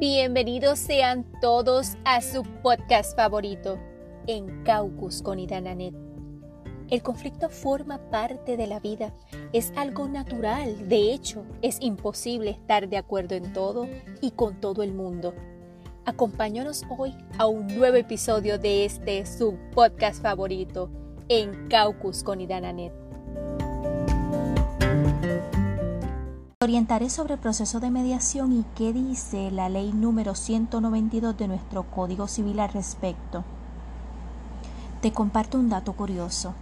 Bienvenidos sean todos a su podcast favorito, En Caucus con Idananet. El conflicto forma parte de la vida, es algo natural, de hecho, es imposible estar de acuerdo en todo y con todo el mundo. Acompáñanos hoy a un nuevo episodio de este su podcast favorito, En Caucus con Idananet. Orientaré sobre el proceso de mediación y qué dice la ley número 192 de nuestro Código Civil al respecto. Te comparto un dato curioso.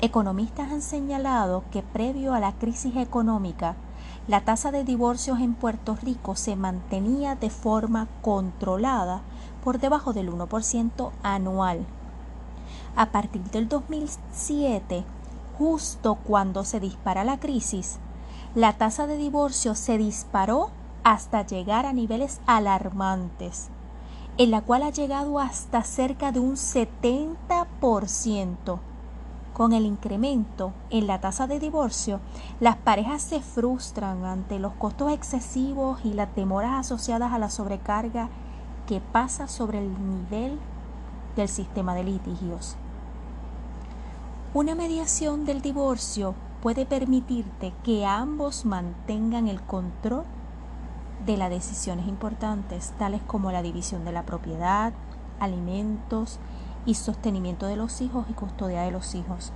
Economistas han señalado que previo a la crisis económica, la tasa de divorcios en Puerto Rico se mantenía de forma controlada por debajo del 1% anual. A partir del 2007, justo cuando se dispara la crisis, la tasa de divorcio se disparó hasta llegar a niveles alarmantes, en la cual ha llegado hasta cerca de un 70%. Con el incremento en la tasa de divorcio, las parejas se frustran ante los costos excesivos y las demoras asociadas a la sobrecarga que pasa sobre el nivel del sistema de litigios. Una mediación del divorcio puede permitirte que ambos mantengan el control de las decisiones importantes, tales como la división de la propiedad, alimentos y sostenimiento de los hijos y custodia de los hijos.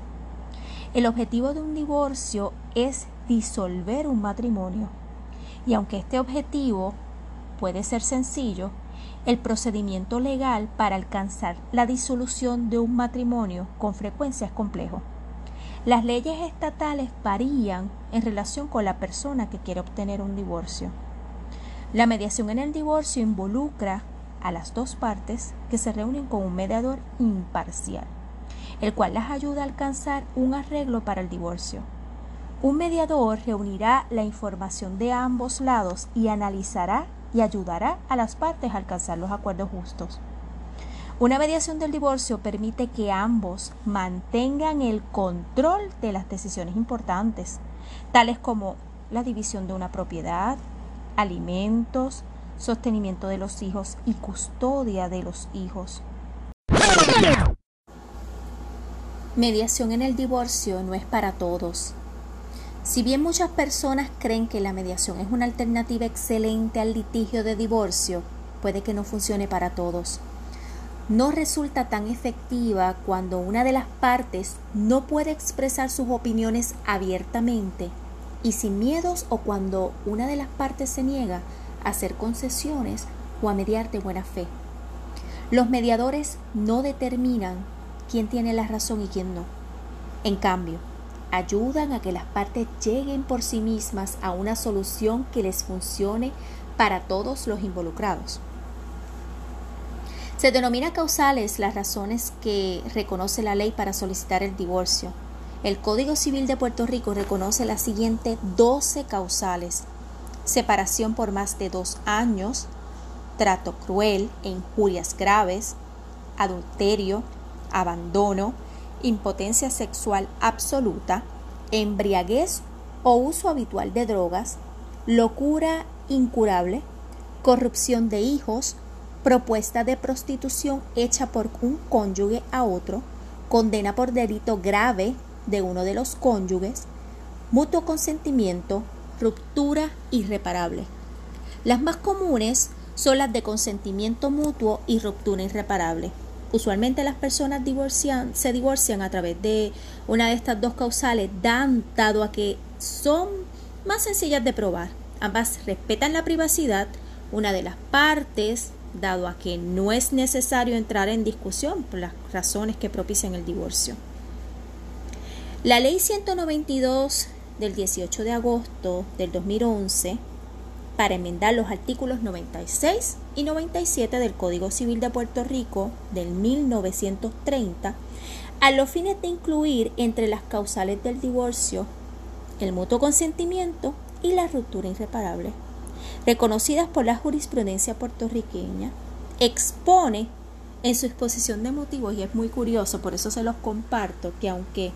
El objetivo de un divorcio es disolver un matrimonio y aunque este objetivo puede ser sencillo, el procedimiento legal para alcanzar la disolución de un matrimonio con frecuencia es complejo. Las leyes estatales varían en relación con la persona que quiere obtener un divorcio. La mediación en el divorcio involucra a las dos partes que se reúnen con un mediador imparcial, el cual las ayuda a alcanzar un arreglo para el divorcio. Un mediador reunirá la información de ambos lados y analizará y ayudará a las partes a alcanzar los acuerdos justos. Una mediación del divorcio permite que ambos mantengan el control de las decisiones importantes, tales como la división de una propiedad, alimentos, sostenimiento de los hijos y custodia de los hijos. Mediación en el divorcio no es para todos. Si bien muchas personas creen que la mediación es una alternativa excelente al litigio de divorcio, puede que no funcione para todos no resulta tan efectiva cuando una de las partes no puede expresar sus opiniones abiertamente y sin miedos o cuando una de las partes se niega a hacer concesiones o a mediar de buena fe. Los mediadores no determinan quién tiene la razón y quién no. En cambio, ayudan a que las partes lleguen por sí mismas a una solución que les funcione para todos los involucrados. Se denomina causales las razones que reconoce la ley para solicitar el divorcio. El Código Civil de Puerto Rico reconoce las siguientes 12 causales. Separación por más de dos años, trato cruel e injurias graves, adulterio, abandono, impotencia sexual absoluta, embriaguez o uso habitual de drogas, locura incurable, corrupción de hijos, propuesta de prostitución hecha por un cónyuge a otro, condena por delito grave de uno de los cónyuges, mutuo consentimiento, ruptura irreparable. Las más comunes son las de consentimiento mutuo y ruptura irreparable. Usualmente las personas se divorcian a través de una de estas dos causales, dan, dado a que son más sencillas de probar. Ambas respetan la privacidad, una de las partes dado a que no es necesario entrar en discusión por las razones que propician el divorcio. La ley 192 del 18 de agosto del 2011 para enmendar los artículos 96 y 97 del Código Civil de Puerto Rico del 1930 a los fines de incluir entre las causales del divorcio el mutuo consentimiento y la ruptura irreparable reconocidas por la jurisprudencia puertorriqueña, expone en su exposición de motivos, y es muy curioso, por eso se los comparto, que aunque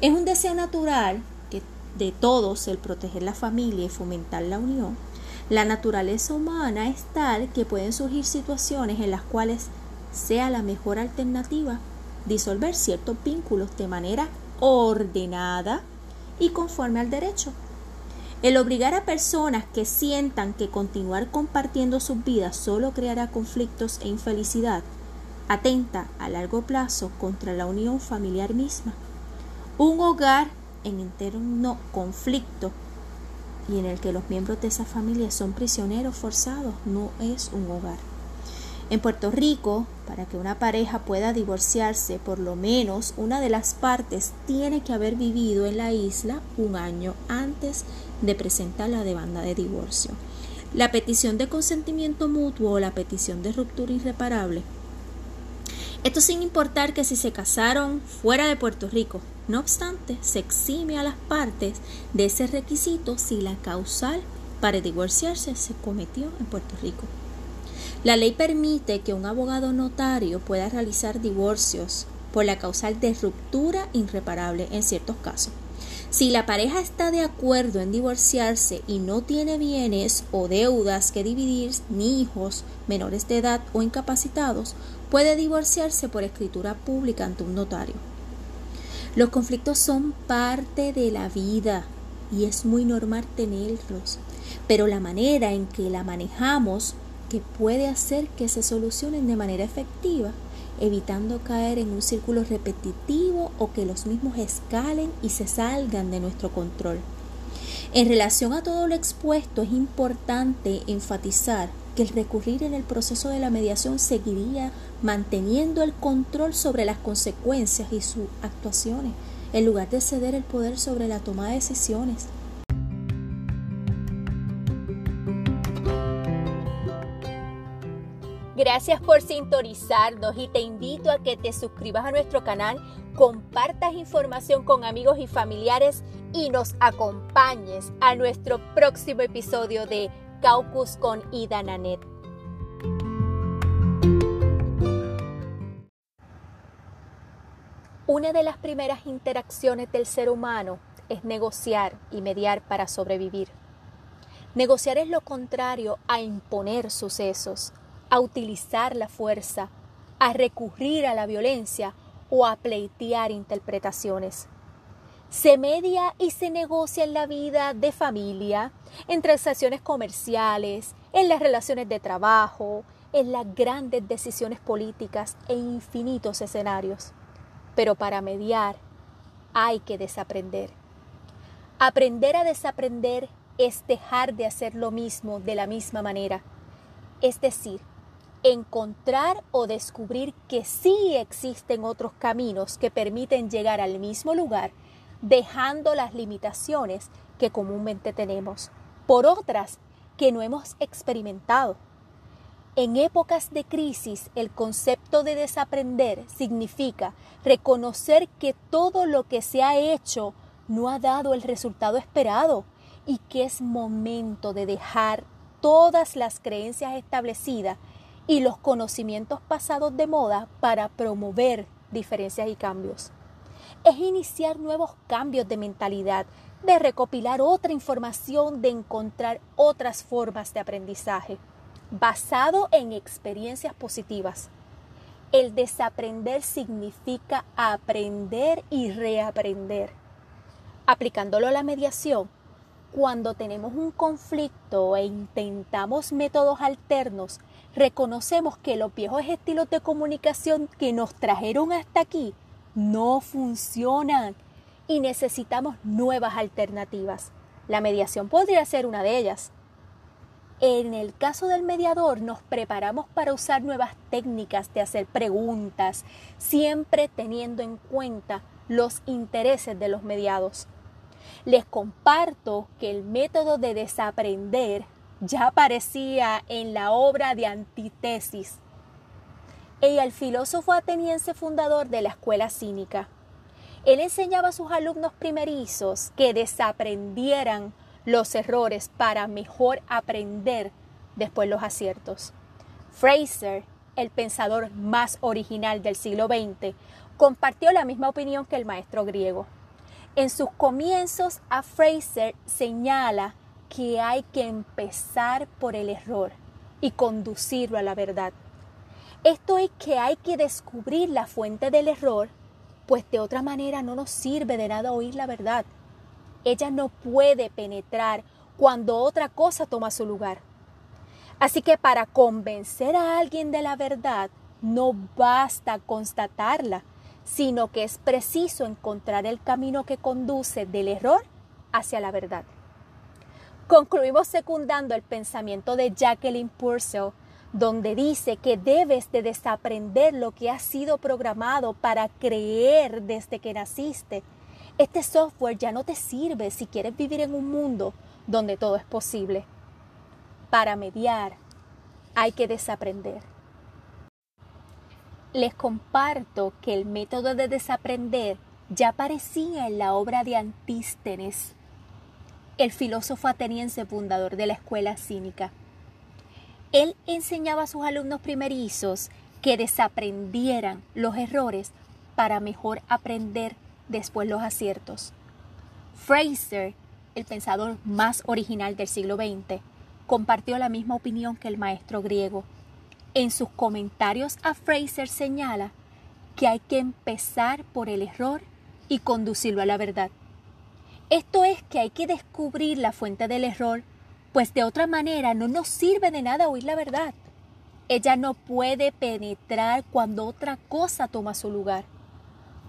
es un deseo natural que de todos el proteger la familia y fomentar la unión, La naturaleza humana es tal que pueden surgir situaciones en las cuales sea la mejor alternativa disolver ciertos vínculos de manera ordenada y conforme al derecho. El obligar a personas que sientan que continuar compartiendo sus vidas solo creará conflictos e infelicidad atenta a largo plazo contra la unión familiar misma. Un hogar en eterno conflicto y en el que los miembros de esa familia son prisioneros forzados no es un hogar. En Puerto Rico, para que una pareja pueda divorciarse, por lo menos una de las partes tiene que haber vivido en la isla un año antes de presentar la demanda de divorcio. La petición de consentimiento mutuo o la petición de ruptura irreparable esto sin importar que si se casaron fuera de Puerto Rico. No obstante, se exime a las partes de ese requisito si la causal para divorciarse se cometió en Puerto Rico. La ley permite que un abogado notario pueda realizar divorcios por la causal de ruptura irreparable en ciertos casos. Si la pareja está de acuerdo en divorciarse y no tiene bienes o deudas que dividir, ni hijos menores de edad o incapacitados, puede divorciarse por escritura pública ante un notario. Los conflictos son parte de la vida y es muy normal tenerlos, pero la manera en que la manejamos que puede hacer que se solucionen de manera efectiva evitando caer en un círculo repetitivo o que los mismos escalen y se salgan de nuestro control. En relación a todo lo expuesto, es importante enfatizar que el recurrir en el proceso de la mediación seguiría manteniendo el control sobre las consecuencias y sus actuaciones, en lugar de ceder el poder sobre la toma de decisiones. Gracias por sintonizarnos y te invito a que te suscribas a nuestro canal, compartas información con amigos y familiares y nos acompañes a nuestro próximo episodio de Caucus con Ida Nanet. Una de las primeras interacciones del ser humano es negociar y mediar para sobrevivir. Negociar es lo contrario a imponer sucesos a utilizar la fuerza, a recurrir a la violencia o a pleitear interpretaciones. Se media y se negocia en la vida de familia, en transacciones comerciales, en las relaciones de trabajo, en las grandes decisiones políticas e infinitos escenarios. Pero para mediar hay que desaprender. Aprender a desaprender es dejar de hacer lo mismo de la misma manera. Es decir, encontrar o descubrir que sí existen otros caminos que permiten llegar al mismo lugar, dejando las limitaciones que comúnmente tenemos, por otras que no hemos experimentado. En épocas de crisis, el concepto de desaprender significa reconocer que todo lo que se ha hecho no ha dado el resultado esperado y que es momento de dejar todas las creencias establecidas y los conocimientos pasados de moda para promover diferencias y cambios. Es iniciar nuevos cambios de mentalidad, de recopilar otra información, de encontrar otras formas de aprendizaje, basado en experiencias positivas. El desaprender significa aprender y reaprender. Aplicándolo a la mediación, cuando tenemos un conflicto e intentamos métodos alternos, reconocemos que los viejos estilos de comunicación que nos trajeron hasta aquí no funcionan y necesitamos nuevas alternativas. La mediación podría ser una de ellas. En el caso del mediador nos preparamos para usar nuevas técnicas de hacer preguntas, siempre teniendo en cuenta los intereses de los mediados. Les comparto que el método de desaprender ya aparecía en la obra de Antítesis. y el filósofo ateniense fundador de la escuela cínica. Él enseñaba a sus alumnos primerizos que desaprendieran los errores para mejor aprender después los aciertos. Fraser, el pensador más original del siglo XX, compartió la misma opinión que el maestro griego. En sus comienzos, a Fraser señala que hay que empezar por el error y conducirlo a la verdad. Esto es que hay que descubrir la fuente del error, pues de otra manera no nos sirve de nada oír la verdad. Ella no puede penetrar cuando otra cosa toma su lugar. Así que para convencer a alguien de la verdad, no basta constatarla, sino que es preciso encontrar el camino que conduce del error hacia la verdad. Concluimos secundando el pensamiento de Jacqueline Purcell, donde dice que debes de desaprender lo que ha sido programado para creer desde que naciste. Este software ya no te sirve si quieres vivir en un mundo donde todo es posible. Para mediar hay que desaprender. Les comparto que el método de desaprender ya aparecía en la obra de Antístenes, el filósofo ateniense fundador de la escuela cínica. Él enseñaba a sus alumnos primerizos que desaprendieran los errores para mejor aprender después los aciertos. Fraser, el pensador más original del siglo XX, compartió la misma opinión que el maestro griego en sus comentarios a Fraser señala que hay que empezar por el error y conducirlo a la verdad. Esto es que hay que descubrir la fuente del error, pues de otra manera no nos sirve de nada oír la verdad. Ella no puede penetrar cuando otra cosa toma su lugar.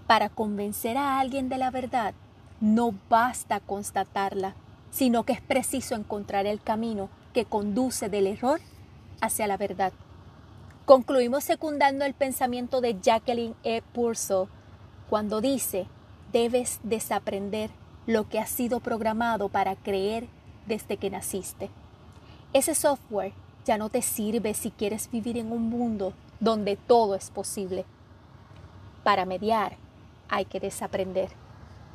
Para convencer a alguien de la verdad, no basta constatarla, sino que es preciso encontrar el camino que conduce del error hacia la verdad. Concluimos secundando el pensamiento de Jacqueline E. Purcell cuando dice, debes desaprender lo que ha sido programado para creer desde que naciste. Ese software ya no te sirve si quieres vivir en un mundo donde todo es posible. Para mediar hay que desaprender.